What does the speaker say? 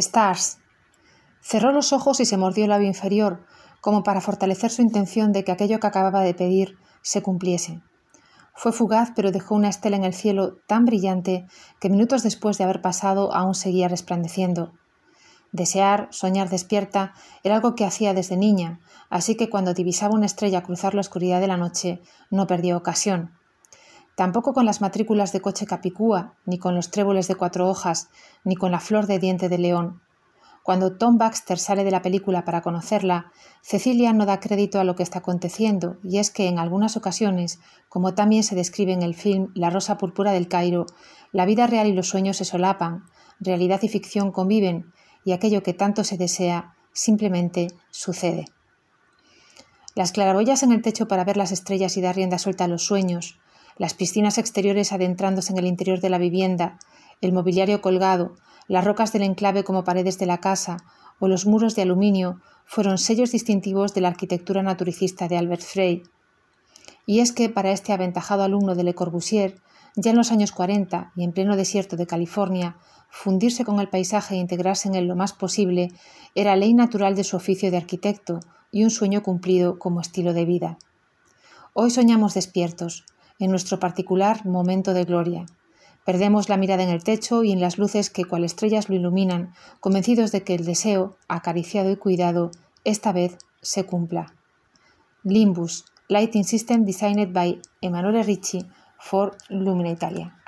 Stars. Cerró los ojos y se mordió el labio inferior, como para fortalecer su intención de que aquello que acababa de pedir se cumpliese. Fue fugaz, pero dejó una estela en el cielo tan brillante que minutos después de haber pasado aún seguía resplandeciendo. Desear, soñar despierta, era algo que hacía desde niña, así que cuando divisaba una estrella cruzar la oscuridad de la noche, no perdió ocasión. Tampoco con las matrículas de coche capicúa, ni con los tréboles de cuatro hojas, ni con la flor de diente de león. Cuando Tom Baxter sale de la película para conocerla, Cecilia no da crédito a lo que está aconteciendo, y es que en algunas ocasiones, como también se describe en el film La Rosa Púrpura del Cairo, la vida real y los sueños se solapan, realidad y ficción conviven, y aquello que tanto se desea simplemente sucede. Las claraboyas en el techo para ver las estrellas y dar rienda suelta a los sueños, las piscinas exteriores adentrándose en el interior de la vivienda, el mobiliario colgado, las rocas del enclave como paredes de la casa o los muros de aluminio fueron sellos distintivos de la arquitectura naturicista de Albert Frey. Y es que para este aventajado alumno de Le Corbusier, ya en los años 40 y en pleno desierto de California, fundirse con el paisaje e integrarse en él lo más posible era ley natural de su oficio de arquitecto y un sueño cumplido como estilo de vida. Hoy soñamos despiertos, en nuestro particular momento de gloria, Perdemos la mirada en el techo y en las luces que cual estrellas lo iluminan, convencidos de que el deseo, acariciado y cuidado, esta vez se cumpla. Limbus, Lighting System designed by Emanuele Ricci for Lumina Italia.